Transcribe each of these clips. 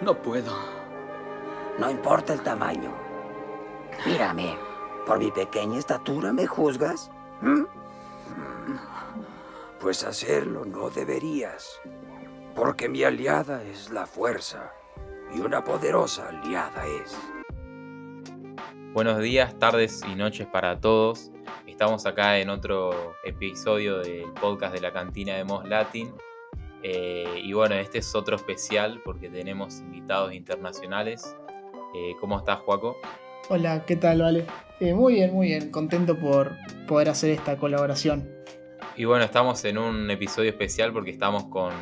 No puedo. No importa el tamaño. Mírame. ¿Por mi pequeña estatura me juzgas? ¿Mm? Pues hacerlo no deberías. Porque mi aliada es la fuerza. Y una poderosa aliada es. Buenos días, tardes y noches para todos. Estamos acá en otro episodio del podcast de la cantina de Mos Latin. Eh, y bueno, este es otro especial porque tenemos invitados internacionales. Eh, ¿Cómo estás, Juaco? Hola, ¿qué tal, Vale? Eh, muy bien, muy bien. Contento por poder hacer esta colaboración. Y bueno, estamos en un episodio especial porque estamos con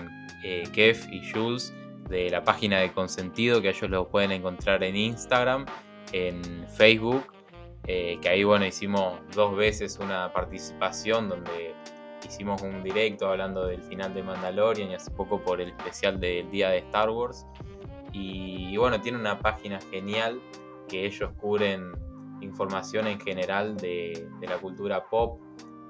Kev y Jules de la página de Consentido, que ellos lo pueden encontrar en Instagram, en Facebook, que ahí bueno hicimos dos veces una participación donde hicimos un directo hablando del final de Mandalorian y hace poco por el especial del día de Star Wars. Y, bueno, tiene una página genial que ellos cubren información en general de, la cultura pop,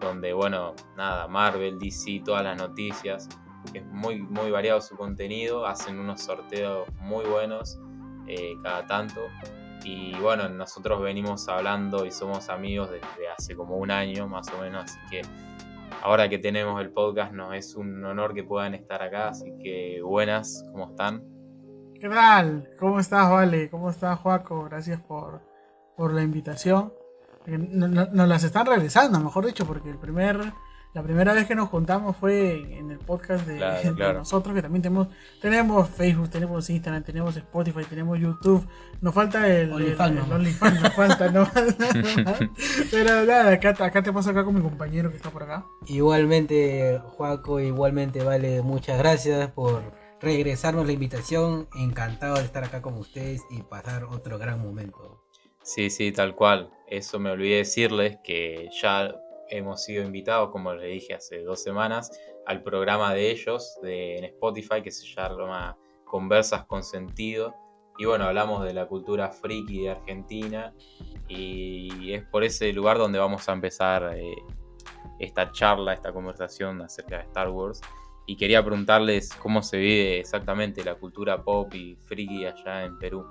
donde bueno, nada, Marvel, DC, todas las noticias. Es muy, muy variado su contenido, hacen unos sorteos muy buenos eh, cada tanto. Y bueno, nosotros venimos hablando y somos amigos desde hace como un año más o menos, así que ahora que tenemos el podcast nos es un honor que puedan estar acá, así que buenas, ¿cómo están? ¿Qué tal? ¿Cómo estás, Vale? ¿Cómo estás, Joaco? Gracias por, por la invitación. Eh, nos las están regresando, mejor dicho, porque el primer la primera vez que nos juntamos fue en el podcast de, nosotros, que también tenemos, tenemos Facebook, tenemos Instagram, tenemos Spotify, tenemos YouTube. Nos falta el OnlyFans, nos falta, ¿no? Pero nada, acá, acá te paso acá con mi compañero que está por acá. Igualmente, Juaco, igualmente, Vale, muchas gracias por regresarnos la invitación. Encantado de estar acá con ustedes y pasar otro gran momento. Sí, sí, tal cual. Eso me olvidé decirles que ya hemos sido invitados, como les dije hace dos semanas, al programa de ellos de, en Spotify que se llama Conversas con Sentido. Y bueno, hablamos de la cultura friki de Argentina y es por ese lugar donde vamos a empezar eh, esta charla, esta conversación acerca de Star Wars. Y quería preguntarles cómo se vive exactamente la cultura pop y friki allá en Perú.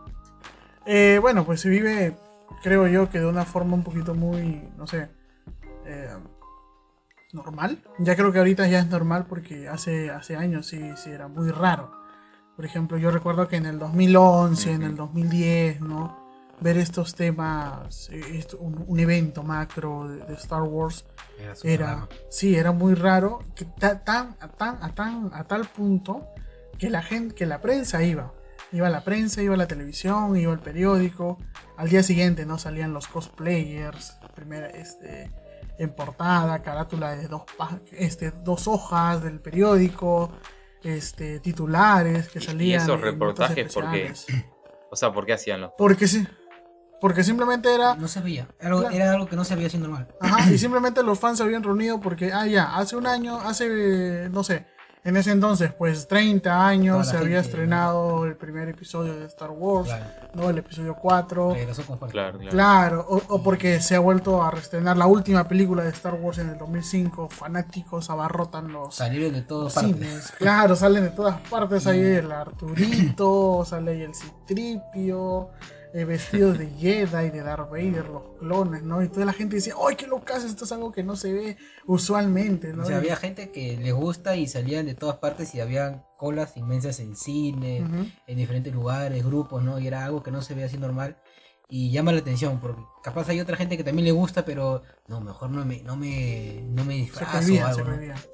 Eh, bueno, pues se vive, creo yo, que de una forma un poquito muy, no sé, eh, normal. Ya creo que ahorita ya es normal porque hace, hace años sí, sí era muy raro. Por ejemplo, yo recuerdo que en el 2011, en el 2010, ¿no? Ver estos temas, eh, un, evento macro de, Star Wars, era, sí, era muy raro, que tan, tan, a, tan, a tal punto que la gente, que la prensa iba, iba la prensa, iba la televisión, iba el periódico. Al día siguiente no salían los cosplayers, primera, este, en portada, carátula de dos, este, dos hojas del periódico, este, titulares que salían. ¿Y esos reportajes por qué? O sea, ¿por qué hacían los? Porque sí. Porque simplemente era. No se veía. Era, algo que no se veía así normal. Ajá, y simplemente los fans se habían reunido porque, ah, ya, hace un año, hace, no sé, en ese entonces, pues 30 años se había estrenado el primer episodio de Star Wars, ¿no? El episodio 4. Claro, claro. o, porque se ha vuelto a reestrenar la última película de Star Wars en el 2005. Fanáticos abarrotan los Salieron de todas partes. Claro, salen de todas partes. Ahí el Arturito, sale ahí el Citripio eh, vestidos de Jedi, de Darth Vader, los clones, ¿no? Y toda la gente dice, ¡ay, qué locas! Esto es algo que no se ve usualmente, ¿no? O sea, había gente que les gusta y salían de todas partes y habían colas inmensas en cine, en diferentes lugares, grupos, ¿no? Y era algo que no se ve así normal y llama la atención, porque capaz hay otra gente que también le gusta, pero no, mejor no me, no me, no me disfrazo se algo,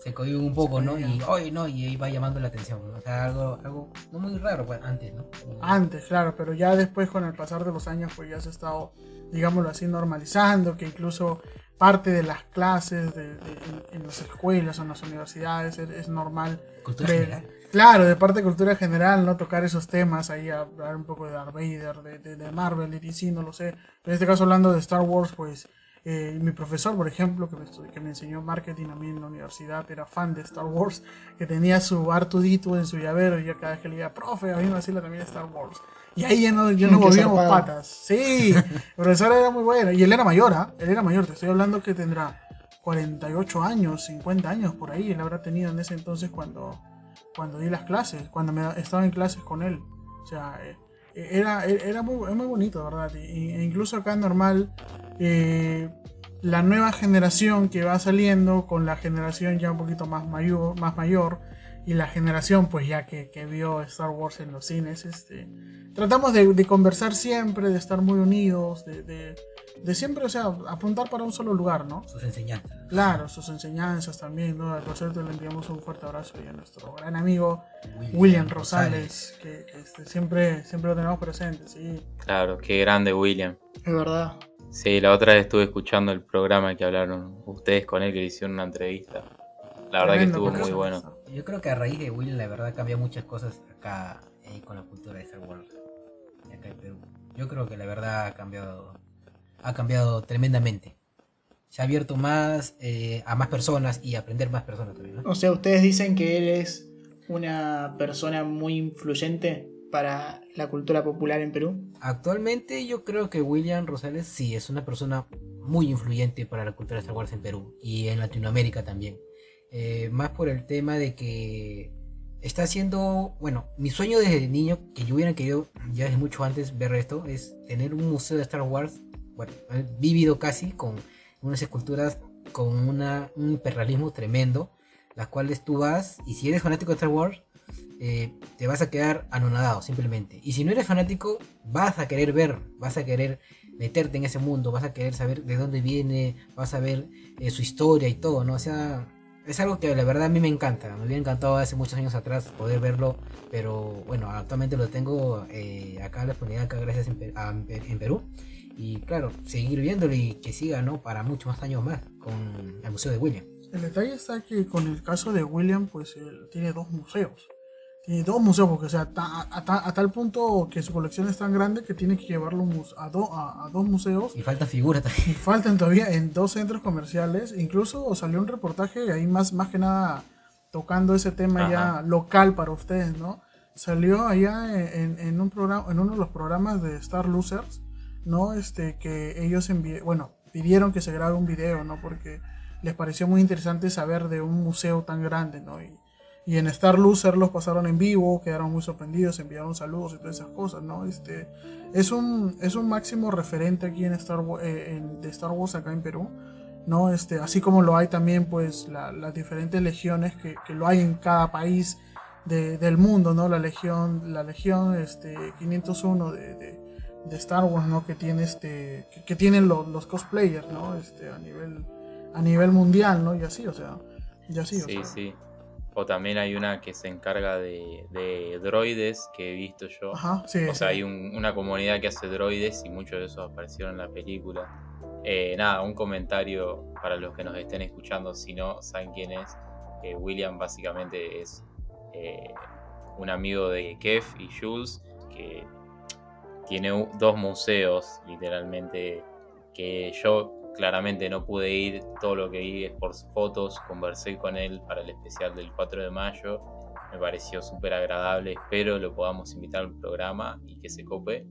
se, ¿no? un poco, ¿no? Y hoy no, y ahí va llamando la atención, O sea, algo, algo no muy raro pues, antes, ¿no? Antes, claro, pero ya después con el pasar de los años, pues ya se ha estado, digámoslo así, normalizando, que incluso parte de las clases de, en, las escuelas o en las universidades es, normal. Cultura general Claro, de parte de cultura general, ¿no? Tocar esos temas, ahí hablar un poco de Darth Vader, de, de, Marvel, de DC, no lo sé. en este caso, hablando de Star Wars, pues eh, mi profesor, por ejemplo, que me, que me enseñó marketing a mí en la universidad, era fan de Star Wars, que tenía su Artudito en su llavero y yo cada vez que le decía, profe, a mí me también Star Wars. Y ahí ya no, ya no volvíamos patas. Sí, el profesor era muy bueno. Y él era mayor, ¿ah? Él era mayor, te estoy hablando que tendrá 48 años, 50 años por ahí. Él habrá tenido en ese entonces cuando cuando di las clases, cuando me estaba en clases con él. sea, eh, era, era muy, muy bonito, ¿verdad? E incluso acá normal, eh, la nueva generación que va saliendo con la generación ya un poquito más mayor y la generación pues ya que, que vio Star Wars en los cines, este, tratamos de, de conversar siempre, de estar muy unidos, de, de, de, siempre, o sea, apuntar para un solo lugar, ¿no? Sus enseñanzas. Claro, sus enseñanzas también, ¿no? Por cierto, le enviamos un fuerte abrazo a nuestro gran amigo William, Rosales, que, que este, siempre, siempre lo tenemos presente, sí. Claro, qué grande William. Es verdad. Sí, la otra vez estuve escuchando el programa que hablaron ustedes con él, que le hicieron una entrevista. La verdad que estuvo muy bueno. Yo creo que a raíz de William, la verdad, cambió muchas cosas acá eh, con la cultura de Star Wars. Acá en Perú. Yo creo que la verdad ha cambiado, ha cambiado tremendamente. Se ha abierto más eh, a más personas y a aprender más personas también. ¿no? O sea, ustedes dicen que él es una persona muy influyente para la cultura popular en Perú? Actualmente yo creo que William Rosales sí es una persona muy influyente para la cultura de Star Wars en Perú y en Latinoamérica también. Eh, más por el tema de que está haciendo, bueno, mi sueño desde niño, que yo hubiera querido ya desde mucho antes ver esto, es tener un museo de Star Wars, bueno, vivido casi, con unas esculturas con una, un hiperrealismo tremendo, las cuales tú vas, y si eres fanático de Star Wars, eh, te vas a quedar anonadado simplemente. Y si no eres fanático, vas a querer ver, vas a querer meterte en ese mundo, vas a querer saber de dónde viene, vas a ver eh, su historia y todo, ¿no? O sea, es algo que la verdad a mí me encanta. Me hubiera encantado hace muchos años atrás poder verlo, pero bueno, actualmente lo tengo eh, acá la oportunidad acá gracias en, a, en, Perú. Y claro, seguir viéndolo y que siga, ¿no? Para muchos más años más con el Museo de William. El detalle está que con el caso de William, pues él tiene dos museos. Tiene dos museos, porque o sea, a, a, a, tal punto que su colección es tan grande que tiene que llevarlo a, do, a, dos museos. Y falta figuras también. Y faltan todavía en dos centros comerciales. Incluso salió un reportaje ahí más, más que nada tocando ese tema Ajá. ya local para ustedes, ¿no? Salió allá en, en, un programa, en uno de los programas de Star Losers, ¿no? Este, que ellos envié, bueno, pidieron que se grabe un video, ¿no? Porque les pareció muy interesante saber de un museo tan grande, ¿no? Y, y en Star Loser los pasaron en vivo, quedaron muy sorprendidos, enviaron saludos y todas esas cosas, ¿no? Este, es, un, es un máximo referente aquí en Star, eh, en, de Star Wars acá en Perú, ¿no? Este, así como lo hay también, pues, la, las diferentes legiones que, que, lo hay en cada país de, del mundo, ¿no? La legión, la legión este, 501 de, de, de Star Wars, ¿no? Que tiene este, que, que tienen los, los, cosplayers, ¿no? Este, a nivel, a nivel mundial, ¿no? Y así, o sea, y así, sí, o sea. Sí. O también hay una que se encarga de, de droides que he visto yo. Ajá, sí, o sea, hay un, una comunidad que hace droides y muchos de esos aparecieron en la película. Eh, nada, un comentario para los que nos estén escuchando, si no saben quién es. Eh, William básicamente es eh, un amigo de Kev y Jules que tiene dos museos, literalmente, que yo claramente no pude ir, todo lo que vi es por fotos, conversé con él para el especial del 4 de mayo, me pareció súper agradable, espero lo podamos invitar al programa y que se cope.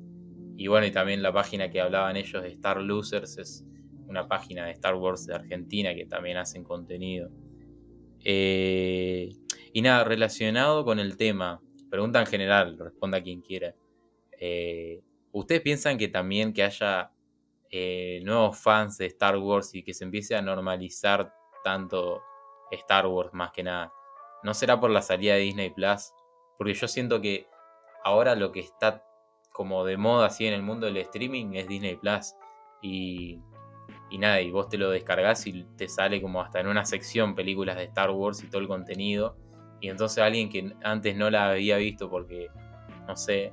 Y bueno, y también la página que hablaban ellos de Star Losers es una página de Star Wars de Argentina que también hacen contenido. Eh, y nada, relacionado con el tema, pregunta en general, responda quien quiera. Eh, ¿Ustedes piensan que también que haya eh, nuevos fans de Star Wars y que se empiece a normalizar tanto Star Wars más que nada. ¿No será por la salida de Disney Plus? Porque yo siento que ahora lo que está como de moda así en el mundo del streaming es Disney Plus. Y, y nada, y vos te lo descargas y te sale como hasta en una sección películas de Star Wars y todo el contenido. Y entonces alguien que antes no la había visto porque, no sé,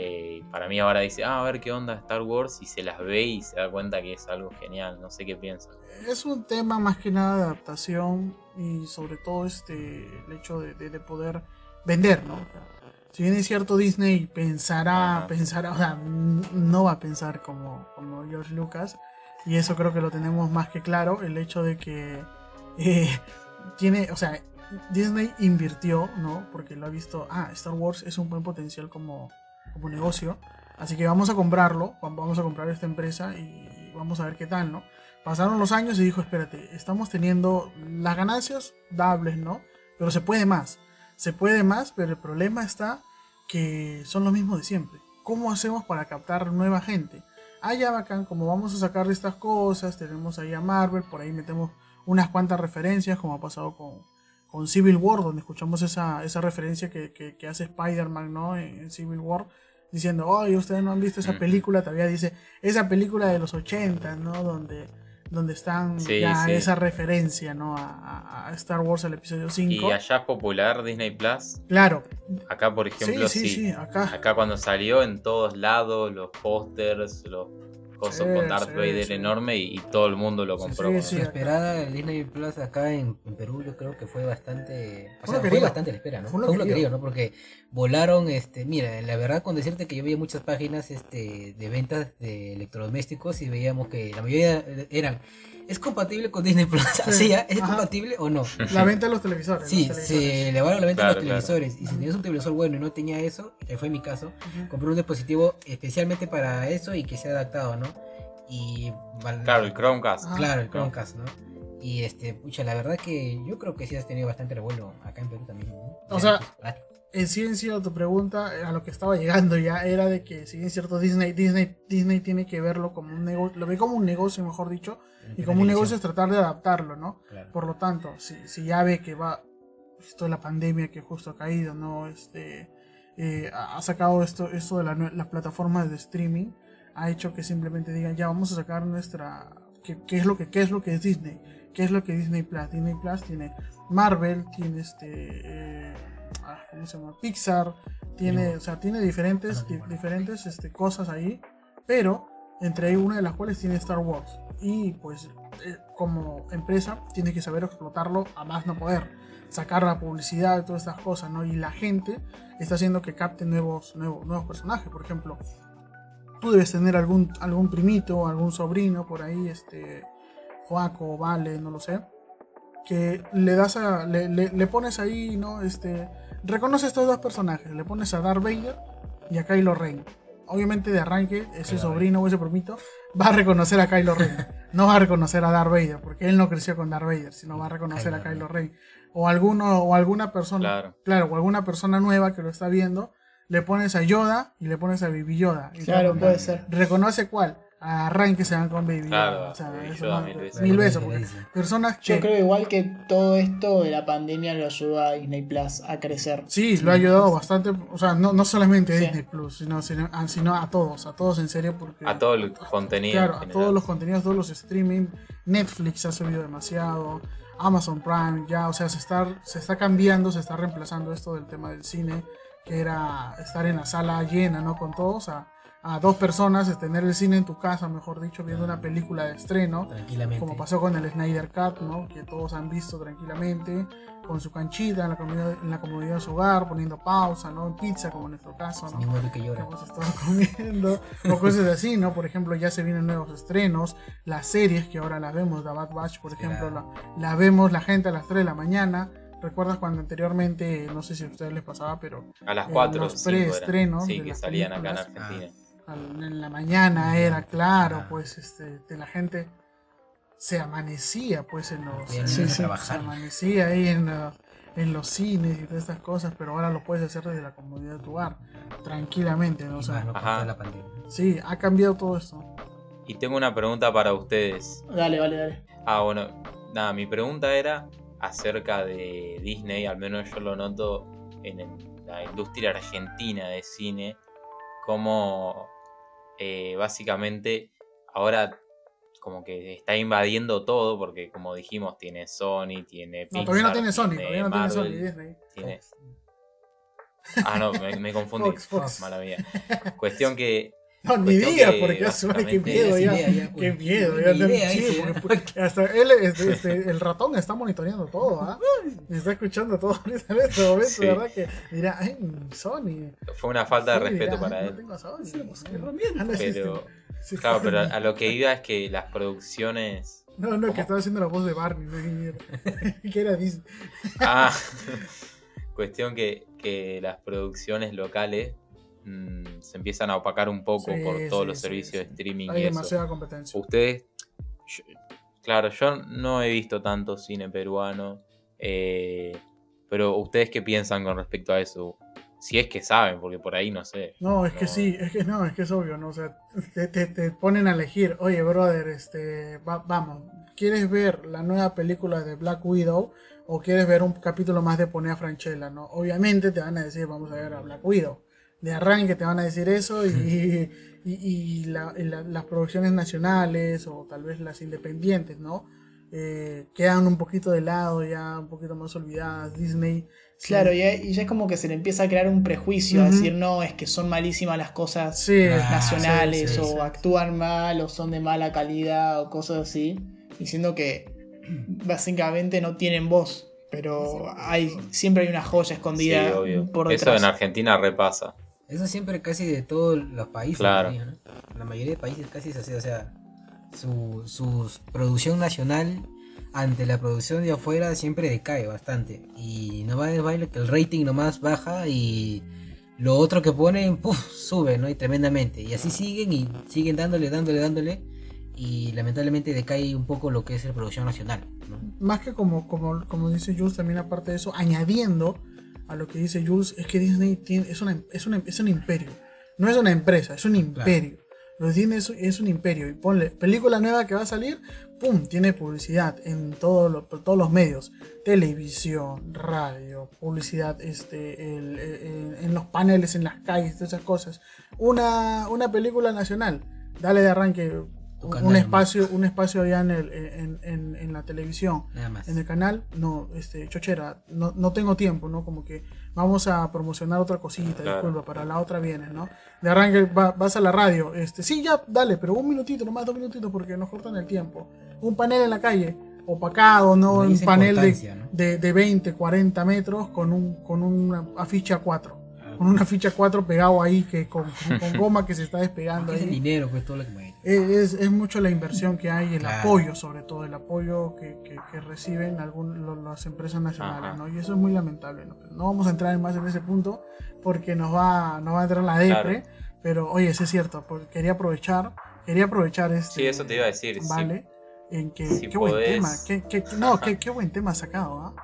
eh, para mí ahora dice, ah, a ver qué onda Star Wars y se las ve y se da cuenta que es algo genial, no sé qué piensan. Es un tema más que nada de adaptación y sobre todo este el hecho de, de, de poder vender, ¿no? Si bien es cierto Disney pensará, Ajá. pensará, o sea, no va a pensar como, como George Lucas y eso creo que lo tenemos más que claro, el hecho de que eh, tiene, o sea, Disney invirtió, ¿no? Porque lo ha visto, ah, Star Wars es un buen potencial como como negocio. Así que vamos a comprarlo, vamos a comprar esta empresa y vamos a ver qué tal, ¿no? Pasaron los años y dijo, espérate, estamos teniendo las ganancias dables, ¿no? Pero se puede más, se puede más, pero el problema está que son los mismos de siempre. ¿Cómo hacemos para captar nueva gente? Ah, ya bacán, como vamos a sacar estas cosas, tenemos ahí a Marvel, por ahí metemos unas cuantas referencias, como ha pasado con, Civil War, donde escuchamos esa, esa referencia que, hace Spider-Man ¿no? en Civil War, diciendo, oye, ustedes no han visto esa Mm. película, todavía dice, esa película de los 80, ¿no? Donde, donde están Sí, ya sí. esa referencia, ¿no? A, a- Star Wars, el episodio 5. Y allá es popular Disney Plus. Claro, Acá, por ejemplo, sí. sí, acá. Acá cuando salió en todos lados, los pósters, los cosas Sí, con Darth sí, Vader sí. enorme y, y todo el mundo lo compró. sí, sí. Su esperada el Disney Plus acá en, en Perú yo creo que fue bastante o Fue sea, fue bastante la espera ¿no? Fue fue, lo lo querido. querido ¿no? porque volaron este mira la verdad con decirte que yo veía muchas páginas este de ventas de electrodomésticos y veíamos que la mayoría eran ¿es compatible con Disney Plus? ¿Así ya? ¿es Ajá. compatible o no? La venta de los televisores. Sí, los se televisores. elevaron la venta Claro, de los claro. televisores. Y si tenías un televisor bueno y no tenía eso, que fue mi caso, Ujú. compré un dispositivo especialmente para eso y que sea adaptado, ¿no? Y Claro, el Chromecast. Ajá. Claro, el Chromecast, ¿no? Y este, pucha, la verdad que yo creo que sí has tenido bastante revuelo acá en Perú también. ¿no? O sea, ah, En sí, en sí, tu pregunta, a lo que estaba llegando ya, era de que, si bien es cierto, Disney, Disney, Disney tiene que verlo como un negocio, lo ve como un negocio, mejor dicho, y como un negocio es tratar de adaptarlo, ¿no? Claro. Por lo tanto, si, si ya ve que va esto de la pandemia que justo ha caído, ¿no? Este eh, ha sacado esto, esto de la las plataformas de streaming, ha hecho que simplemente digan, ya vamos a sacar nuestra ¿qué, qué es lo que qué es lo que es Disney? ¿Qué es lo que es Disney Plus? Disney Plus tiene Marvel, tiene este eh, ah, ¿cómo se llama? Pixar, tiene, o sea, tiene diferentes, Ah, di- diferentes este, cosas ahí, pero entre una de las cuales tiene Star Wars. Y pues eh, como empresa tiene que saber explotarlo a más no poder. Sacar la publicidad y todas estas cosas, ¿no? Y la gente está haciendo que capte nuevos, nuevos, nuevos personajes. Por ejemplo, tú debes tener algún, algún primito, algún sobrino por ahí, este, Joaco, Vale, no lo sé. Que le das a. Le, le- le pones ahí, ¿no? Este. Reconoce estos dos personajes. Le pones a Darth Vader y a Kylo Ren. Obviamente de arranque, ese Kylo sobrino o ese primito va a reconocer a Kylo Ren. No va a reconocer a Darth Vader, porque él no creció con Darth Vader, sino va a reconocer a Kylo Ren. O alguno, o alguna persona, Claro. claro, o alguna persona nueva que lo está viendo, le pones a Yoda y le pones a Baby Yoda. Y Claro, puede ser. ¿Reconoce cuál? Arranque se van con Baby Claro. O sea, Baby eso Yoda no- mil veces. mil veces, porque personas Yo que... creo igual que todo esto de la pandemia lo ayudó a Disney Plus a crecer. Sí, lo ha ayudado bastante, o sea, no, no solamente a Sí. Disney Plus, sino, sino, a, sino a todos, a todos en serio, porque... A todo el contenido. Claro, a todos los contenidos, todos los streaming, Netflix ha subido demasiado, Amazon Prime ya, o sea, se está, se está cambiando, se está reemplazando esto del tema del cine, que era estar en la sala llena, ¿no? Con todos, a, a dos personas, es tener el cine en tu casa, mejor dicho, viendo una película de estreno, Tranquilamente. como pasó con el Snyder Cut, ¿no? Que todos han visto tranquilamente, con su canchita en la comodidad, en la comodidad de su hogar, poniendo pausa, ¿no? Pizza, como en nuestro caso, ¿no? que que llora. hemos estado comiendo o cosas así, ¿no? Por ejemplo, ya se vienen nuevos estrenos, las series que ahora las vemos, The Bad Batch, por ejemplo, la, la vemos la gente a las 3 de la mañana. ¿Recuerdas cuando anteriormente, no sé si a ustedes les pasaba, pero A las en 4 o los 5 eran. preestrenos Sí, que salían acá en. Argentina. Al- en la mañana era claro, pues este, de la gente se amanecía pues en los Bien, Sí, sí, se amanecía ahí en, la- en los cines y todas estas cosas, pero ahora lo puedes hacer desde la comodidad de tu hogar, tranquilamente, ¿no? O sea, Ajá. la pandemia. Sí, ha cambiado todo esto. Y tengo una pregunta para ustedes. Dale, vale, dale. Ah, bueno, nada, mi pregunta era acerca de Disney, al menos yo lo noto en el- la industria argentina de cine, como eh, básicamente ahora como que está invadiendo todo, porque como dijimos, tiene Sony, tiene No, Pixar, todavía no tiene Sony, tiene todavía no tiene Sony, Disney. tiene- Ah, no, me, me confundí. Fox, Fox. Mala mía. Cuestión que No, ni Cuestión diga, que porque ya ve qué miedo ya. Qué miedo, ya. idea, sí, dice, porque- ¿no? porque hasta él, este, este, el ratón está monitoreando todo, ¿ah? Está escuchando todo ahorita en este momento, Sí. verdad que dirá, ay, Sony. fue una falta de respeto dirá, para "Ay, él. No tengo Sony. Hacemos Anda, herramientas. sí, Pero, claro, pero a, lo que iba es que las producciones. No, no, que estaba haciendo la voz de Barney, no que era Disney. Ah, cuestión que, que las producciones locales mm, se empiezan a opacar un poco Sí, por todos sí, los sí, servicios de streaming Hay y eso. demasiada competencia. Ustedes, yo- claro, yo no he visto tanto cine peruano, eh, pero ustedes qué piensan con respecto a eso? Si es que saben, porque por ahí no sé. No, es que sí, es que no, es que es obvio, ¿no? O sea, te, te- te ponen a elegir, oye, brother, este, va- vamos, ¿quieres ver la nueva película de Black Widow o quieres ver un capítulo más de Ponea Franchella, ¿no? Obviamente te van a decir, vamos a ver a Black Widow. De arranque te van a decir eso y, y, y la- y la- las producciones nacionales o tal vez las independientes, ¿no? Eh, quedan un poquito de lado, ya un poquito más olvidadas. Disney. sí. Claro, y, y ya es como que se le empieza a crear un prejuicio, a decir, no, es que son malísimas las cosas Sí, Ah, nacionales, sí, sí, o sí. actúan mal, o son de mala calidad, o cosas así, diciendo que básicamente no tienen voz, pero hay siempre hay una joya Sí, escondida obvio. por Eso detrás. en Argentina repasa. Eso siempre casi de todos los países. Claro. ¿no? La mayoría de países casi es así, o sea, su, su producción nacional ante la producción de afuera siempre decae bastante. Y no va baile que el rating nomás baja y lo otro que ponen, puff, sube, ¿no? Y tremendamente. Y así siguen y siguen dándole, dándole, dándole. Y lamentablemente decae un poco lo que es la producción nacional, ¿no? más que como, como, como dice Jules, también aparte de eso, añadiendo a lo que dice Jules, es que Disney tiene, es, una, es, una- es un imperio. No es una empresa, es un imperio. Los Disney es, es un imperio. Y ponle, película nueva que va a salir, ¡pum! Tiene publicidad en todo lo- por todos los medios. Televisión, radio, publicidad este, el- el- en los paneles, en las calles, todas esas cosas. Una, una película nacional, dale de arranque un, espacio, un espacio allá en, el, en, en- en la televisión Nada más. en el canal, no, este, chochera, no, no tengo tiempo, ¿no? Como que vamos a promocionar otra cosita, Claro. disculpa, para la otra vienes, ¿no? De arranque va- vas a la radio, este, sí, ya, dale, pero un minutito, nomás dos minutitos porque nos cortan el tiempo. Un panel en la calle, opacado, ¿no? Un panel de, ¿no? de, de 20, 40 metros con, un, con una afiche 4. Ah. Con una ficha 4 pegado ahí que con, con- con goma que se está despegando Es el ahí. dinero, pues todo lo que mueve. Es, es mucho la inversión que hay, el Claro. apoyo sobre todo, el apoyo que, que- que reciben algún, lo- las empresas nacionales, Ajá. ¿no? Y eso es muy lamentable, ¿no? No vamos a entrar más en ese punto porque nos va, nos va a entrar la depre, pero oye, sí es cierto, pues, quería aprovechar, quería aprovechar este... Sí, eso te iba a decir. sí. Vale, en que, Si qué buen tema, qué, qué- no, qué, qué buen tema sacado, ¿ah?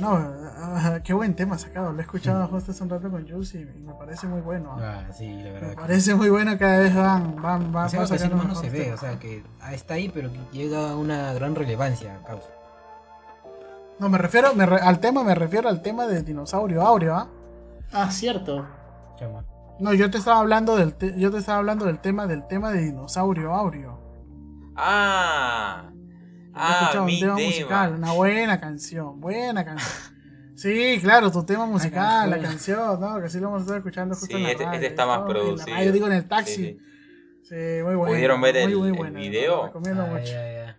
No, qué buen tema sacado, lo he escuchado justo hace un rato con Jules y, me parece muy bueno, ¿ah? Ah, sí, la Me verdad. que- parece muy bueno, cada vez van, van, van, O sea, que no se ve, o sea, que está ahí, pero que llega a una gran relevancia a causa. No, me refiero me re- al tema, me refiero al tema de dinosaurio aureo, ¿ah? Ah, cierto. Chama. No, yo te estaba hablando del te- yo te estaba hablando del tema del tema de dinosaurio aureo. Ah. Ah, escuchado mi un tema, tema. musical, una buena canción, buena canción. Sí, claro, tu tema musical, la canción, no, que así lo hemos estado escuchando justo Sí, en la este- radio. este está más ¿no? La producido. radio, digo en el taxi. Sí, Sí, sí. muy bueno. ¿Pudieron ver muy, el- muy el video? Lo recomiendo Ah, mucho. ya, ya.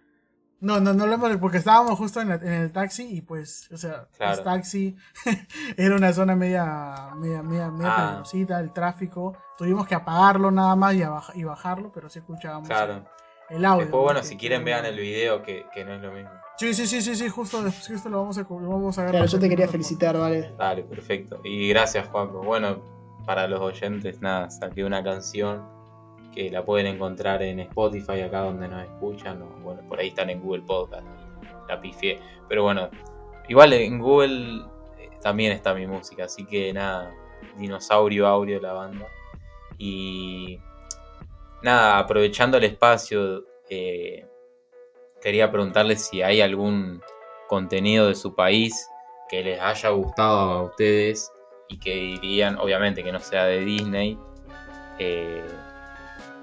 No, no, no lo hemos, porque estábamos justo en, la- en el taxi y pues, o sea, Claro. el taxi era una zona media, media, media, media Ah. peligrosita, el tráfico. Tuvimos que apagarlo nada más y, abaj- y bajarlo, pero sí escuchábamos Claro. El, audio. Después, bueno, ¿no? si quieren vean el video, que, que no es lo mismo. Sí, sí, sí, sí, sí, justo, después- justo lo vamos a, lo vamos a ver. Claro, yo te quería felicitar, vale. Dale, perfecto. Y gracias, Juanco. Bueno, para los oyentes, nada, saqué una canción que la pueden encontrar en Spotify, acá donde nos escuchan, o bueno, por ahí están en Google Podcast. La pifié. Pero bueno, igual en Google eh, también está mi música, así que nada, Dinosaurio Aureo la banda. Y nada, aprovechando el espacio, eh, quería preguntarles si hay algún contenido de su país que les haya gustado a ustedes y que dirían, obviamente que no sea de Disney. eh,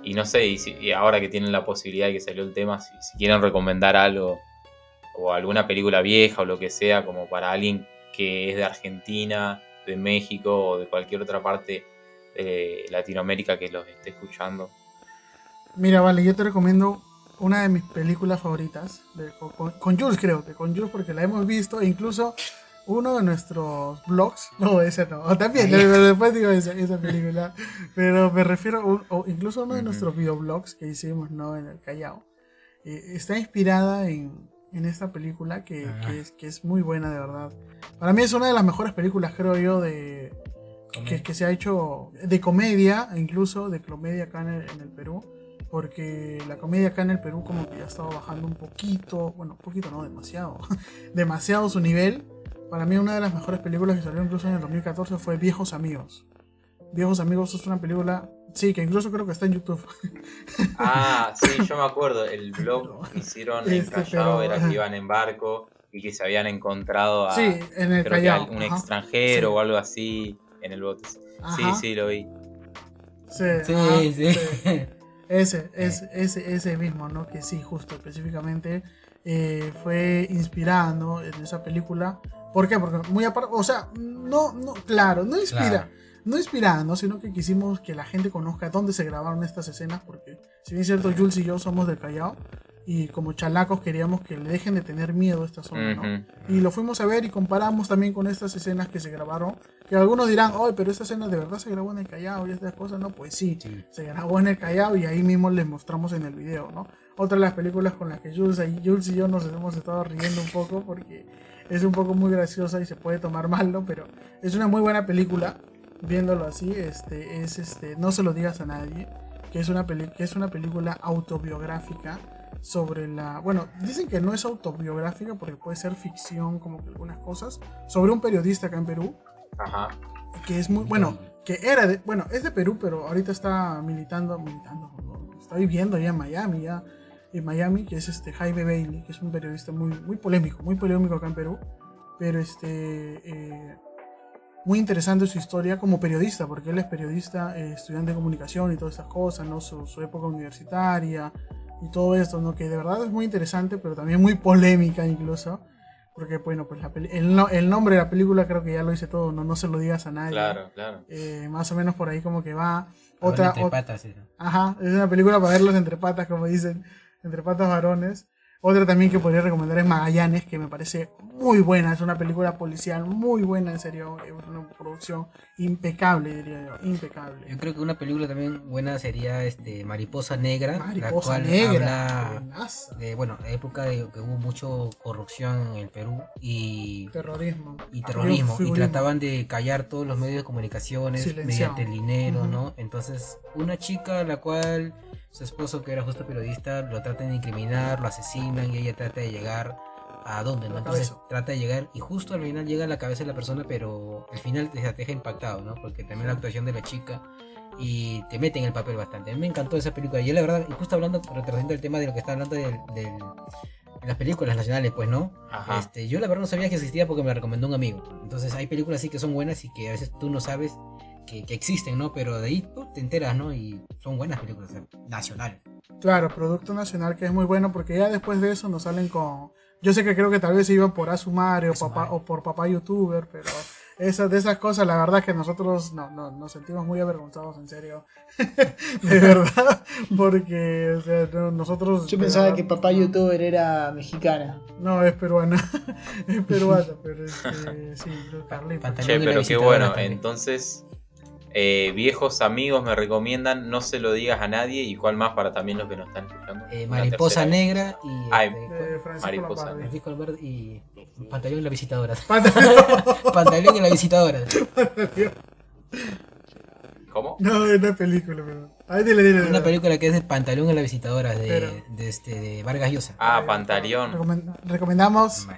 y no sé, y, si- ahora que tienen la posibilidad de que salió el tema, si, si quieren recomendar algo o alguna película vieja o lo que sea, como para alguien que es de Argentina, de México o de cualquier otra parte de Latinoamérica que los esté escuchando. Mira, vale, yo te recomiendo una de mis películas favoritas, de- con, con- Jules creo, que con Jules porque la hemos visto, e incluso uno de nuestros blogs, no, ese no, también, pero después digo esa, esa película, pero me refiero, a un- o incluso uno de nuestros videoblogs que hicimos, ¿no? En el Callao, eh, está inspirada en, en esta película que, que es, que es muy buena, de verdad. Para mí es una de las mejores películas, creo yo, de, que, que se ha hecho de comedia, incluso de comedia acá en el, en el Perú, porque la comedia acá en el Perú como que ya estaba bajando un poquito, bueno, un poquito no, demasiado, demasiado su nivel, para mí una de las mejores películas que salió incluso en el 2014 fue Viejos Amigos. Viejos Amigos es una película, sí, que incluso creo que está en YouTube. Ah, sí, yo me acuerdo. El blog que hicieron en Este, Callao pero- era que iban en barco y que se habían encontrado a sí, en el creo que Callao. a un ajá. extranjero Sí. o algo así en el bote. Sí, sí, lo vi. Sí, Sí, ajá, sí. Ese, ese, ese, ese mismo, ¿no? Que sí, justo, específicamente eh, fue inspirado en esa película. ¿Por qué? Porque muy aparte, o sea, no, no, claro, no inspira, Claro. no inspirada, ¿no? Sino que quisimos que la gente conozca dónde se grabaron estas escenas, porque si bien es cierto, Jules y yo somos del Callao, y como chalacos queríamos que le dejen de tener miedo a esta zona, ¿no? Ujú. Y lo fuimos a ver y comparamos también con estas escenas que se grabaron. Que algunos dirán, oye, pero esta escena de verdad se grabó en el Callao y estas cosas, ¿no? Pues sí, Sí. se grabó en el Callao y ahí mismo les mostramos en el video, ¿no? Otra de las películas con las que Jules, y- Jules y yo nos hemos estado riendo un poco porque es un poco muy graciosa y se puede tomar mal, ¿no? Pero es una muy buena película, viéndolo así, este, es este, no se lo digas a nadie, que es una, peli que es una película autobiográfica sobre la, bueno, dicen que no es autobiográfica porque puede ser ficción, como que algunas cosas, sobre un periodista acá en Perú, Ajá. que es muy, bueno, que era de, bueno, es de Perú, pero ahorita está militando, militando, está viviendo ya en Miami, ya en Miami, que es este Jaime Bailey, que es un periodista muy, muy polémico, muy polémico acá en Perú, pero este, eh, muy interesante su historia como periodista, porque él es periodista, eh, estudiante de comunicación y todas esas cosas, ¿no? Su, su época universitaria y todo esto, ¿no? Que de verdad es muy interesante, pero también muy polémica incluso. Porque, bueno, pues la peli- el, no- el nombre de la película creo que ya lo dice todo, no, no se lo digas a nadie. Claro, claro. Eh, más o menos por ahí como que va. Otra, entre patas, sí. Ajá, es una película para verlos entre patas, como dicen, entre patas varones. Otra también que podría recomendar es Magallanes, que me parece muy buena, es una película policial muy buena, en serio, es una producción impecable, diría yo, impecable. Yo creo que una película también buena sería este Mariposa Negra, la Mariposa cual Negra, habla de bueno, época de que hubo mucho corrupción en el Perú y, terrorismo. y terrorismo y trataban de callar todos los medios de comunicaciones mediante el dinero. ¿no? Entonces, una chica la cual su esposo que era justo periodista lo tratan de incriminar, lo asesinan y ella trata de llegar a dónde, ¿no? Entonces trata de llegar y justo al final llega a la cabeza de la persona, pero al final te, deja impactado, ¿no? Porque también la actuación de la chica y te mete en el papel bastante. A mí me encantó esa película. Yo la verdad, y justo hablando, retrasando el tema de lo que está hablando del, del- de las películas nacionales, pues, ¿no? Ajá. Este, yo la verdad no sabía que existía porque me la recomendó un amigo. Entonces hay películas así que son buenas y que a veces tú no sabes que, que existen, ¿no? Pero de ahí tú te enteras, ¿no? Y son buenas películas nacionales. Claro, producto nacional que es muy bueno porque ya después de eso nos salen con... Yo sé que creo que tal vez se iban por Asumare o, papá, o por papá youtuber, pero esas, de esas cosas la verdad es que nosotros no, no, nos sentimos muy avergonzados, en serio. de verdad, porque o sea, no- nosotros... Yo pensaba verdad, que papá youtuber era mexicana. No, es peruana. es peruana, pero este, sí, Che, la pero qué bueno. Entonces, eh, viejos amigos me recomiendan no se lo digas a nadie. ¿Y cuál más para también los que nos están escuchando? Eh, Mariposa. Negra y Ay, este, De Francisco Mariposa. Francisco Alberto y Pantalón y la visitadora. Pantalón. Pantalón y la visitadora. ¿Cómo? No, es una película, pero... Ahí dile, dile, dile. Una película que es de Pantalón y la visitadora de, Pero- de, este, de Vargas Llosa. Ah, Pantaleón. Recomen- recomendamos,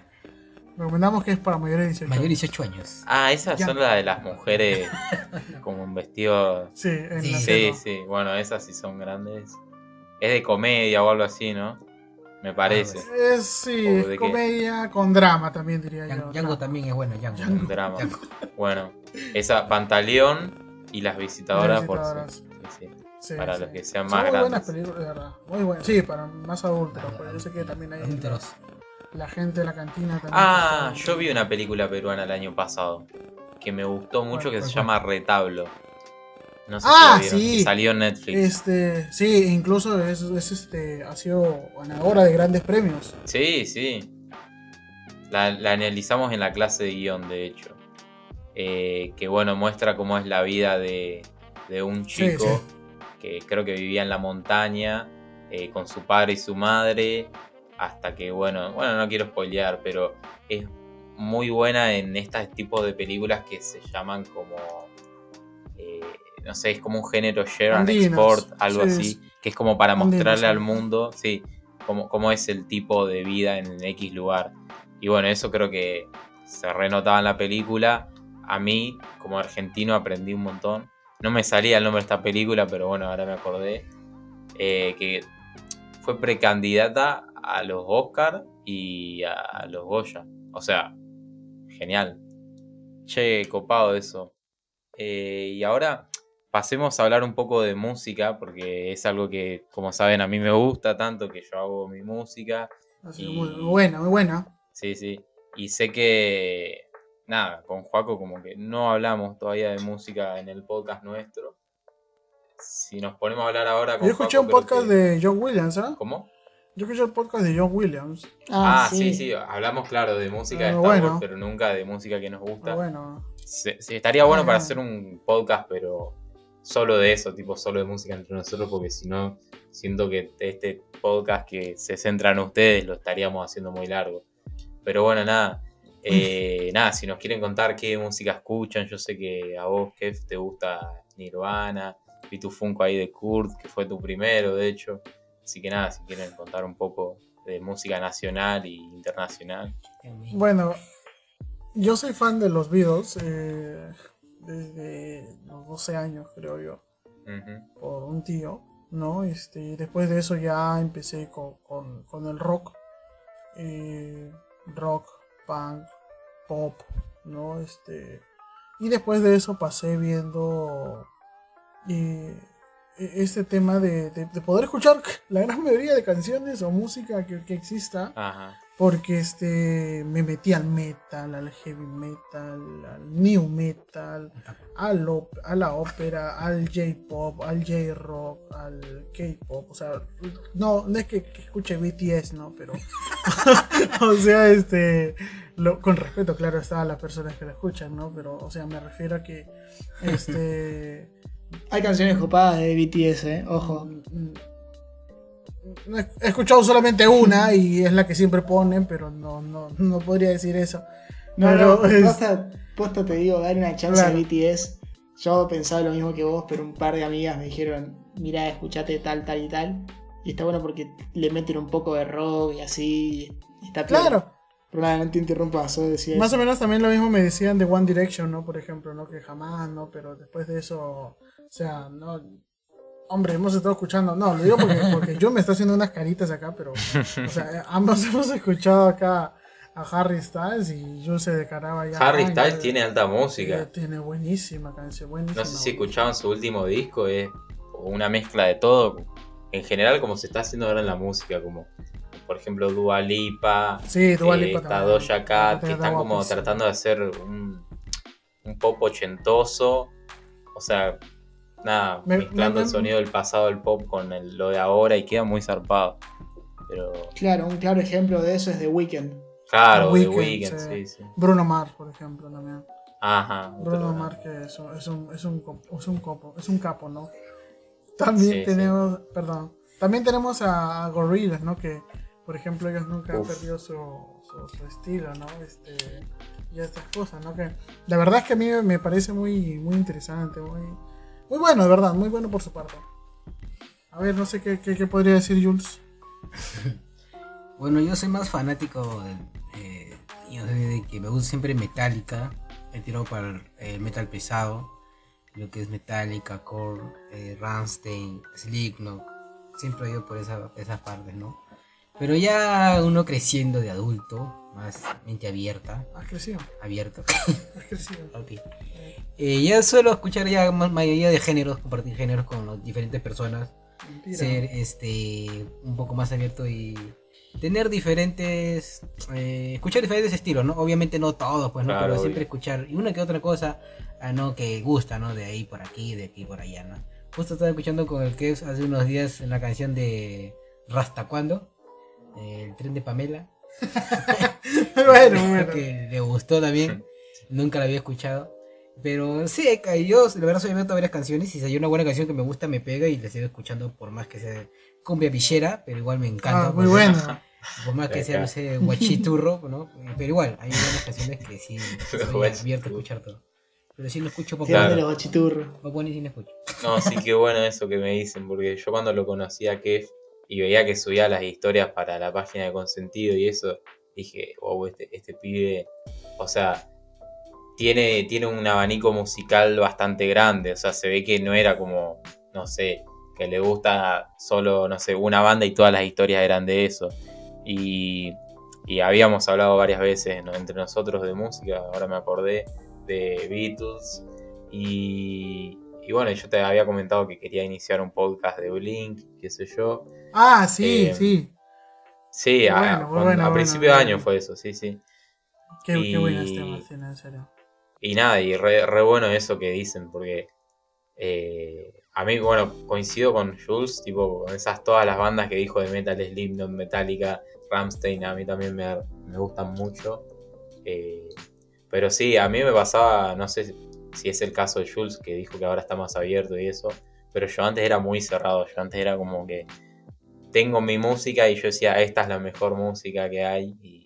recomendamos que es para mayores de 18 Mayor de años. 18 años. Ah, esas Ya. son las de las mujeres como un vestido. Sí, en Sí, la Sí, sí. Bueno, esas sí son grandes. Es de comedia o algo así, ¿no? Me parece. Es, sí, ¿O es de qué? comedia con drama también diría Yang- yo. Django también es bueno, Django. Django. Drama. Django. Bueno, esa Pantaleón y las visitadoras, Las por visitadoras. sí, sí, sí. Sí, para sí. los que sean Son más muy buenas grandes. películas, de verdad. Muy buenas. Sí, para más adultos. Pero yo sé que también hay adultos. La gente de la cantina también. Ah, yo vi una película peruana el año pasado que me gustó mucho ¿Cuál, que se llama Retablo. No sé Ah, si lo vieron, sí. que salió en Netflix. Este, sí, incluso es, es, este, ha sido ganadora de grandes premios. Sí, sí. La, la analizamos en la clase de guion, de hecho. Eh, que bueno, muestra cómo es la vida de, de un Sí, chico sí. que creo que vivía en la montaña eh, con su padre y su madre. Hasta que, bueno, bueno, no quiero spoilear, pero es muy buena en este tipo de películas que se llaman como. eh, no sé, es como un género share and Andinas, export, algo sí, así. sí. Que es como para mostrarle sí. al mundo, sí, cómo, cómo es el tipo de vida en X lugar. Y bueno, eso creo que se renotaba en la película. A mí, como argentino, aprendí un montón. No me salía el nombre de esta película, pero bueno, ahora me acordé. Eh, que fue precandidata a los Oscar y a los Goya. O sea, genial. Che, copado eso. Eh, y ahora pasemos a hablar un poco de música, porque es algo que, como saben, a mí me gusta tanto que yo hago mi música. Y... Muy buena, muy buena. Sí, sí. Y sé que, nada, con Juaco como que no hablamos todavía de música en el podcast nuestro. Si nos ponemos a hablar ahora con Yo escuché un podcast de John Williams, ¿ah? ¿Cómo? Yo escuché el podcast de John Williams. Ah, ah sí. sí. hablamos claro de música de Star Wars, pero nunca de música que nos gusta. bueno. Sí, estaría bueno para ah. hacer un podcast, pero solo de eso, tipo solo de música entre nosotros, porque si no, siento que este podcast que se centra en ustedes lo estaríamos haciendo muy largo. Pero bueno, nada. Eh, nada, si nos quieren contar qué música escuchan, yo sé que a vos, Kev, te gusta Nirvana, vi tu Funko ahí de Kurt, que fue tu primero, de hecho. Así que nada, si quieren contar un poco de música nacional e internacional. Bueno, yo soy fan de los Beatles eh, desde los 12 años, creo yo, por un tío, ¿no? Este, después de eso ya empecé con, el rock, eh, rock, punk, pop, ¿no? Este, y después de eso pasé viendo... Eh, este tema de, poder escuchar la gran mayoría de canciones o música que, exista. Porque este me metí al metal, al heavy metal, al new metal, al a la ópera, al J-pop, al J-rock, al K-pop. O sea, no, no es que, escuche BTS, ¿no? Pero, o sea, este, con respeto, claro, está a las personas que lo escuchan, ¿no? Pero, o sea, me refiero a que, este hay canciones copadas de BTS, ¿eh? ojo. Mm, mm. He escuchado solamente una y es la que siempre ponen, pero no, no, no podría decir eso. No, pero no, posta, te digo, dar una chance a BTS. Yo pensaba lo mismo que vos, pero un par de amigas me dijeron, mira, escuchate tal, tal y tal. Y está bueno porque le meten un poco de rock y así. está claro. Pero nada, no te interrumpas, decía Más o menos también lo mismo me decían de One Direction, ¿no? Por ejemplo, ¿no? Que jamás, ¿no? Pero después de eso o sea, no. Hombre, hemos estado escuchando. No, lo digo porque, yo me estoy haciendo unas caritas acá, pero. O sea, ambos hemos escuchado acá a Harry Styles y yo se declaraba ya. Harry Styles tiene alta música. Eh, tiene buenísima canción, buenísima. No sé si escuchaban su último disco, es una mezcla de todo. En general, como se está haciendo ahora en la música, como por ejemplo Dua Lipa, sí, Dua eh, Lipa está Doja Cat, que están como tratando de hacer un, un pop ochentoso. O sea, nada, mezclando el sonido del pasado del pop con lo de ahora y queda muy zarpado. Pero... Claro, un claro ejemplo de eso es The Weeknd. Claro, The Weeknd, sí. sí. Bruno Mars, por ejemplo, también. Ajá. Bruno Mars, que es un, es, un, es, un, es, un copo, es un capo, ¿no? También tenemos, perdón, también tenemos a Gorillaz, ¿no? Que, por ejemplo, ellos nunca han perdido su, su, estilo, ¿no? Este, y estas cosas, ¿no? Que la verdad es que a mí me parece muy, muy interesante, muy muy bueno, de verdad, muy bueno por su parte. A ver, no sé qué, qué, podría decir Jules. bueno, yo soy más fanático de, de, que me gusta siempre Metallica. He tirado para el metal pesado. Lo que es Metallica, Core, eh, Rammstein, Slipknot. Siempre he ido por esa, esas partes, ¿no? Pero ya uno creciendo de adulto, más mente abierta. Has crecido. Abierto. Has crecido. Eh, ya suelo escuchar ya mayoría de géneros, compartir géneros con las diferentes personas. Ser este un poco más abierto y tener diferentes eh, escuchar diferentes estilos, ¿no? Obviamente no todos, pues, ¿no? Pero siempre escuchar y una que otra cosa, ah, ¿no? Que gusta, ¿no? De ahí por aquí, de aquí por allá, ¿no? Justo estaba escuchando con el que hace unos días en la canción de Rasta Cuando, el tren de Pamela. bueno, bueno. que le gustó también. Nunca la había escuchado. Pero sí, yo la verdad soy abierto a varias canciones y si hay una buena canción que me gusta me pega y la sigo escuchando por más que sea cumbia villera, pero igual me encanta. Ah, muy buena. Por más que sea, no sé, guachiturro, ¿no? Pero igual, hay buenas canciones que sí, soy abierto a escuchar todo. Pero sí no escucho poco. Claro. de guachiturro. Poco sí no escucho. No, sí que bueno eso que me dicen, porque yo cuando lo conocí a Kev y veía que subía las historias para la página de consentido y eso, dije, wow, este, este pibe o sea, tiene, tiene un abanico musical bastante grande. O sea, se ve que no era como, no sé, que le gusta solo, no sé, una banda y todas las historias eran de eso. Y, y habíamos hablado varias veces entre nosotros de música, ahora me acordé, de Beatles. Y, y bueno, yo te había comentado que quería iniciar un podcast de Blink, qué sé yo. Ah, sí, Eh, sí. Sí, Qué a, bueno, cuando- bueno, a bueno, principio de bueno. año fue eso, sí, sí. Qué, qué bueno y- Marcelo, en serio. Y nada, y re, re bueno eso que dicen, porque eh, a mí, bueno, coincido con Jules, tipo, con esas todas las bandas que dijo de Metal, Slipknot, Metallica, Ramstein, a mí también me, me gustan mucho. Eh, pero sí, a mí me pasaba, no sé si es el caso de Jules, que dijo que ahora está más abierto y eso, pero yo antes era muy cerrado, yo antes era como que tengo mi música y yo decía, esta es la mejor música que hay y,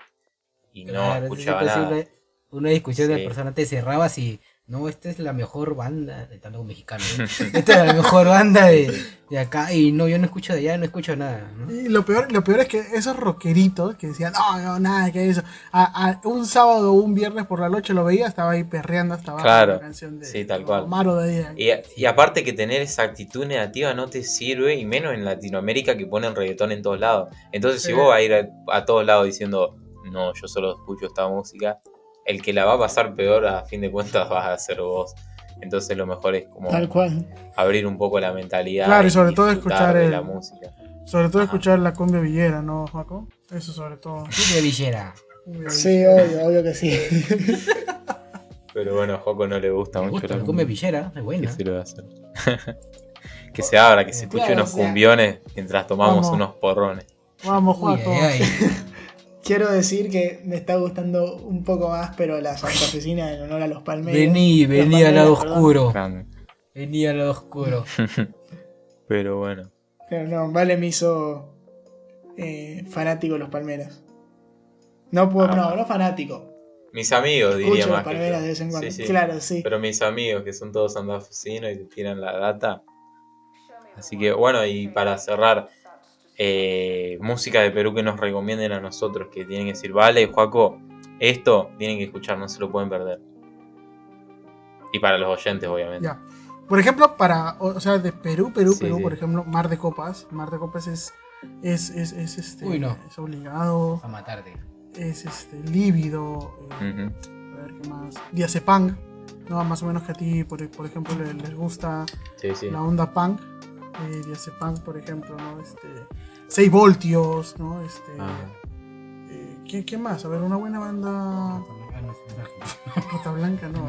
y no Claro, escuchaba siempre nada. Una discusión de Sí. persona te cerrabas y no, esta es la mejor banda de tanto mexicano. ¿eh? Esta es la mejor banda de, de acá y no, yo no escucho de allá, no escucho nada. ¿no? Y lo peor, lo peor es que esos rockeritos que decían, no, no, nada, que eso. A, a- un sábado o un viernes por la noche lo veía, estaba ahí perreando hasta abajo Claro, la canción de sí, tal cual. Omaro de ahí. Y, y aparte que tener esa actitud negativa no te sirve, y menos en Latinoamérica que ponen reggaetón en todos lados. Entonces, si vos vas a ir a, a todos lados diciendo, no, yo solo escucho esta música, el que la va a pasar peor, a fin de cuentas, vas a ser vos. Entonces, lo mejor es como Tal cual. abrir un poco la mentalidad. Claro, y sobre todo escuchar de el- la música. Sobre todo Ajá. escuchar la cumbia villera, ¿no, Jaco? Eso sobre todo. Cumbia villera. Sí, obvio, obvio que sí. Pero bueno, a Joco no le gusta Me mucho gusta la cumbia cumbia. villera, es ¿Qué buena. se lo va a hacer? que se abra, que se escuche Claro, unos o sea- cumbiones mientras tomamos Vamos. unos porrones. Vamos, ay. Quiero decir que me está gustando un poco más, pero la santafesina en honor a los palmeros. Vení, vení al lado palmeros, perdón. oscuro. Grande. Vení al lado oscuro. Pero bueno. Pero no, Vale me hizo eh, fanático de los palmeras. No, puedo, Ah. no, no fanático. Mis amigos, diría Escucho los más. que palmeras yo. de vez en cuando. Sí, sí. Claro, sí. Pero mis amigos, que son todos santafesinos y te tiran la data. Así que bueno, y para cerrar, eh, música de Perú que nos recomienden a nosotros, que tienen que decir, vale, Joaco, esto tienen que escuchar, no se lo pueden perder. Y para los oyentes, obviamente. Ya. Por ejemplo, para, o sea, de Perú, Perú, Sí, Perú, sí. por ejemplo, Mar de Copas. Mar de Copas es, es, es, es, este, Uy, no. es obligado, A matarte. es este, lívido. eh, Ujú. A ver qué más. Diazepam, ¿no? Más o menos que a ti, por, por ejemplo, le- les, gusta Sí, sí. la onda punk. Eh, Diazepam, por ejemplo, ¿no? Este, 6 voltios, ¿no? Este, Ah, eh, ¿qué, qué más? A ver, una buena banda. Ah. Bota Blanca, no.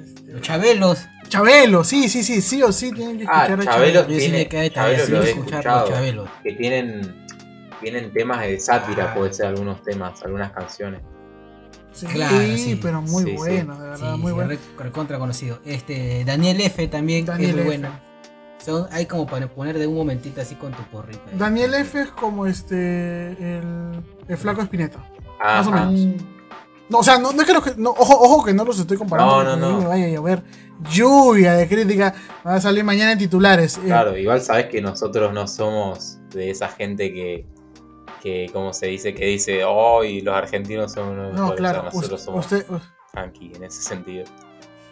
Este, Los chabelos. Chabelo, sí, sí, sí, sí o sí tienen que Ah, escuchar a Chabelo. Yo sí Tiene- me quedé escuchar escuchado. los chabelos. que tienen, tienen temas de sátira, Ah. puede ser algunos temas, algunas canciones. Sí, Claro, sí. pero muy Sí, sí. buenos, de Sí, verdad, muy sí, buenos. re- recontra conocido. Este, Daniel F también Daniel es muy F. buena. Son, hay como para poner de un momentito así con tu porrita. Daniel F es como este el, el flaco Espineta. Más o Ajá. menos. No, o sea, no, no es que los que- no, ojo, ojo que no los estoy comparando. No, no, no. me vaya a llover lluvia de crítica. Va a salir mañana en titulares. Eh, Claro, igual sabes que nosotros no somos de esa gente que, que como se dice, que dice, oh, y los argentinos son unos no, mejores". O sea, claro. nosotros Usted, somos usted- uh, en ese sentido.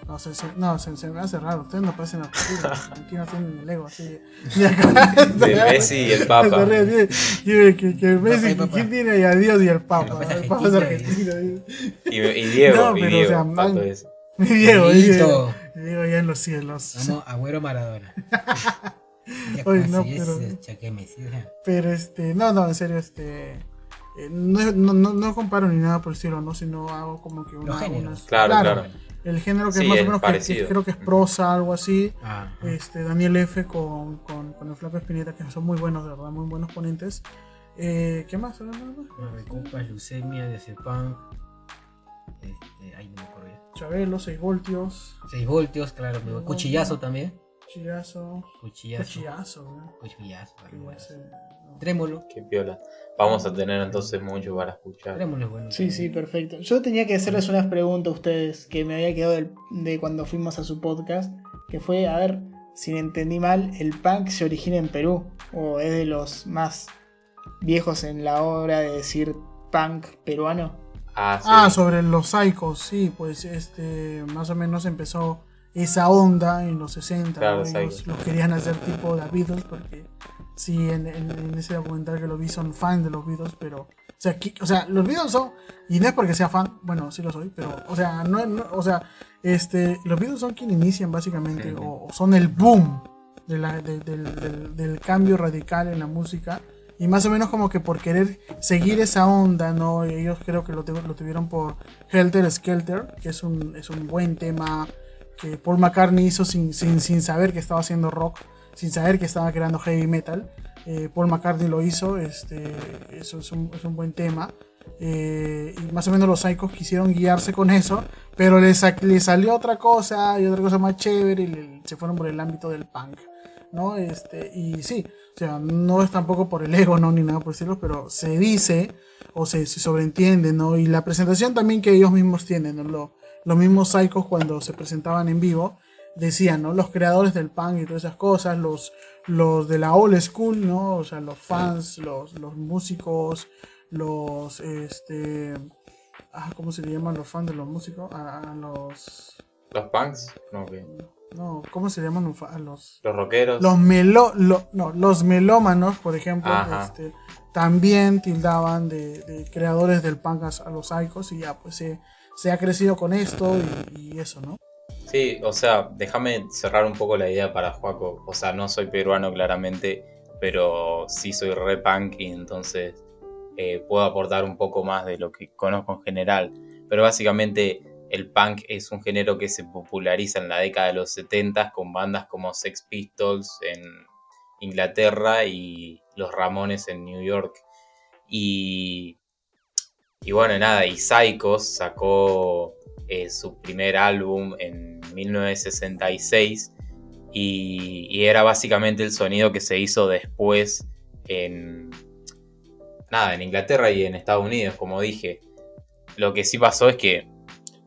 No, se, se- no se, se me hace raro. Ustedes no parecen argentinos. Los argentinos tienen el ego así. De acá. De Messi y el Papa. Que, que, que Messi, y. ¿quién tiene ahí a Dios y al Papa? El Papa es argentino, argentino. Y, y Diego, No, y pero, Diego, o sea, man- eso. Diego, Dieguito. Diego, Diego ya en los cielos. Vamos, Agüero Maradona. Oye, no, pero- eh. Pero este, no, no, en serio, este. eh, no, no, no, no comparo ni nada por el estilo, ¿no? Sino hago como que una. Unas- Claro, claro. El género que Sí, es más o menos parecido. que, creo que es prosa, algo así. Ah, Este, Daniel F con, con, con el Flaco Espineta, que son muy buenos, de verdad, muy buenos ponentes. Eh, ¿Qué más? ¿Nada más? Mar de Copas, Leucemia, Diazepam. Este, ay, no me acuerdo ya. Chabelo, 6 voltios, 6 voltios, claro. pero Cuchillazo también. Chillazo, Cuchillazo. Cuchillazo, ¿no? Cuchillazo. Trémolo. Qué piola. Vamos a tener entonces mucho para escuchar. Trémolo es bueno. Sí, sí, perfecto. Yo tenía que hacerles unas preguntas a ustedes que me había quedado de cuando fuimos a su podcast, que fue, a ver, si me entendí mal, ¿el punk se origina en Perú o es de los más viejos en la obra de decir punk peruano? Ah, ah, sobre los Psychos, sí, pues este más o menos empezó esa onda en los 60. Claro, Ellos los querían hacer tipo de Beatles porque sí, en, ese documental que lo vi son fan de los Beatles, pero... O sea, o sea, los Beatles son... Y no es porque sea fan, bueno, sí lo soy, pero... O sea, no, o sea este, los Beatles son quienes inician básicamente, o, son el boom de la, del, del, cambio radical en la música. Y más o menos como que por querer seguir esa onda, ¿no? Ellos creo que lo, lo tuvieron por Helter Skelter, que es un, es un buen tema que Paul McCartney hizo sin, sin, sin saber que estaba haciendo rock sin saber que estaba creando heavy metal. Eh, Paul McCartney lo hizo, este, eso es un, es un buen tema. Eh, y más o menos los Psychos quisieron guiarse con eso, pero les, salió otra cosa y otra cosa más chévere y se fueron por el ámbito del punk. ¿no? Este, y sí, o sea, no es tampoco por el ego, ¿no? Ni nada por decirlo, pero se dice o se, sobreentiende, ¿no? Y la presentación también que ellos mismos tienen, ¿no? los mismos Psychos cuando se presentaban en vivo, decían, ¿no? Los creadores del punk y todas esas cosas, los, los de la old school, ¿no? O sea, los fans, los, los músicos, los, este, ah, ¿cómo se le llaman los fans de los músicos? A, los... ¿Los punks? No, No, ¿cómo se llaman a los... Los rockeros. Los melo... no, los melómanos, por ejemplo, este, también tildaban de, creadores del punk a, los Icos y ya pues se, se, ha crecido con esto y eso, ¿no? Sí, o sea, déjame cerrar un poco la idea para Juaco. O sea, no soy peruano claramente, pero sí soy re punk y entonces eh, puedo aportar un poco más de lo que conozco en general. Pero básicamente el punk es un género que se populariza en la década de los 70 con bandas como Sex Pistols en Inglaterra y Los Ramones en New York. Y, y bueno, nada, y Psychos sacó eh, su primer álbum en 1966 y, era básicamente el sonido que se hizo después en, nada, en Inglaterra y en Estados Unidos, como dije. Lo que sí pasó es que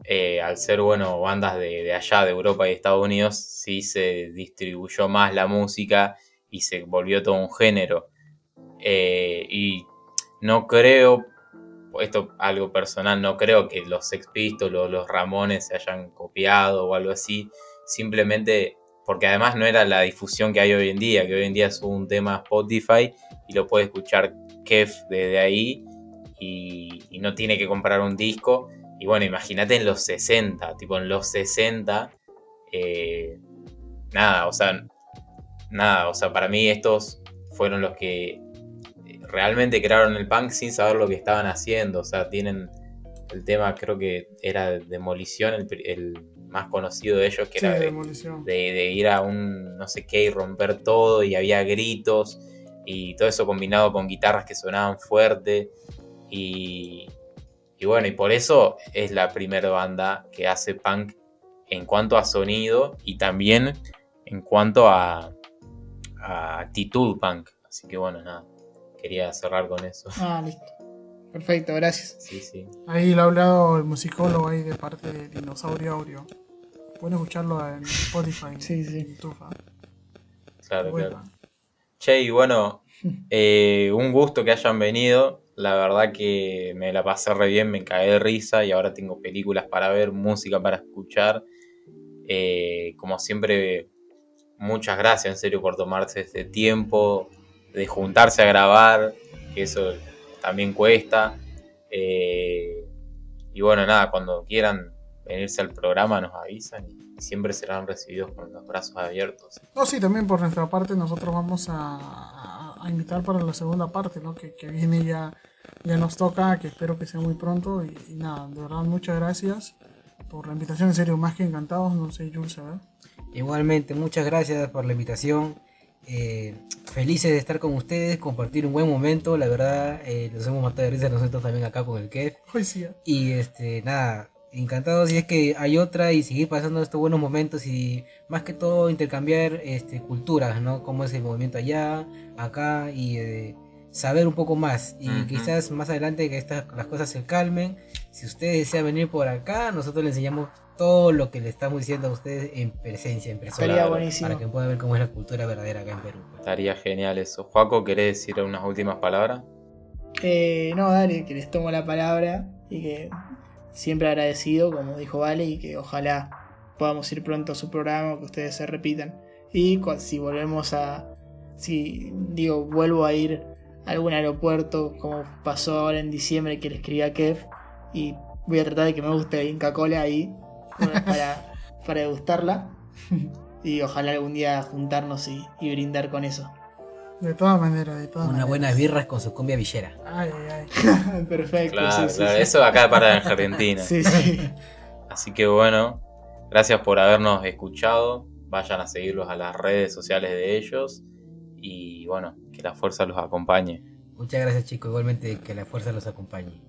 eh, al ser, bueno, bandas de, allá, de Europa y Estados Unidos, sí se distribuyó más la música y se volvió todo un género. Eh, y no creo, esto algo personal, no creo que los Sex Pistols o los Ramones se hayan copiado o algo así, simplemente porque además no era la difusión que hay hoy en día, que hoy en día es un tema Spotify y lo puede escuchar Kev desde ahí y, no tiene que comprar un disco. Y bueno, imagínate en los 60, tipo en los 60, eh, nada, o sea, nada, o sea, para mí estos fueron los que realmente crearon el punk sin saber lo que estaban haciendo. O sea, tienen el tema, creo que era Demolición, el, más conocido de ellos, que era de, ir a un no sé qué y romper todo y había gritos y todo eso combinado con guitarras que sonaban fuerte. Y, y bueno, y por eso es la primera banda que hace punk en cuanto a sonido y también en cuanto a, a actitud punk. Así que bueno, nada quería cerrar con eso. Ah, listo. Perfecto, gracias. Sí, sí. Ahí lo ha hablado el musicólogo ahí de parte de Dinosaurio Audio. Pueden escucharlo en Spotify. sí, sí. ¿ah? Claro, claro. Che, y bueno, eh, un gusto que hayan venido. La verdad que me la pasé re bien, me caí de risa y ahora tengo películas para ver, música para escuchar. Eh, como siempre, muchas gracias en serio por tomarse este tiempo, de juntarse a grabar, que eso también cuesta. Eh, y bueno, nada, cuando quieran venirse al programa nos avisan y siempre serán recibidos con los brazos abiertos. No, sí, también por nuestra parte nosotros vamos a, a invitar para la segunda parte, ¿no? Que, que, viene ya, ya nos toca, que espero que sea muy pronto. Y, nada, de verdad, muchas gracias por la invitación, en serio, más que encantados, no sé, Jules, ¿verdad? Igualmente, muchas gracias por la invitación. Eh, felices de estar con ustedes, compartir un buen momento. La verdad, eh, nos hemos matado de risa nosotros también acá con el Kev. Y este, nada, encantados. Y es que hay otra y seguir pasando estos buenos momentos y más que todo intercambiar este, culturas, ¿no? Cómo es el movimiento allá, acá y eh, saber un poco más. Y quizás más adelante que estas, las cosas se calmen. Si ustedes desean venir por acá, nosotros les enseñamos todo lo que le estamos diciendo a ustedes en presencia, en persona. Estaría buenísimo. Para que puedan ver cómo es la cultura verdadera acá en Perú. Estaría genial eso. Juaco, ¿querés decir unas últimas palabras? Eh, no, dale, que les tomo la palabra. y que siempre agradecido, como dijo Vale, y que ojalá podamos ir pronto a su programa, que ustedes se repitan. Y si volvemos a, si digo, vuelvo a ir a algún aeropuerto, como pasó ahora en diciembre que le escribí a Kev, y voy a tratar de que me guste Inca Cola ahí, para, para degustarla. y ojalá algún día juntarnos y, brindar con eso. De todas maneras, de todas Una buena birra con su cumbia villera. Ay, ay, Perfecto. Claro, claro. Eso acá para Argentina. sí, sí. Así que bueno, gracias por habernos escuchado. Vayan a seguirlos a las redes sociales de ellos. Y bueno, que la fuerza los acompañe. Muchas gracias chicos, igualmente que la fuerza los acompañe.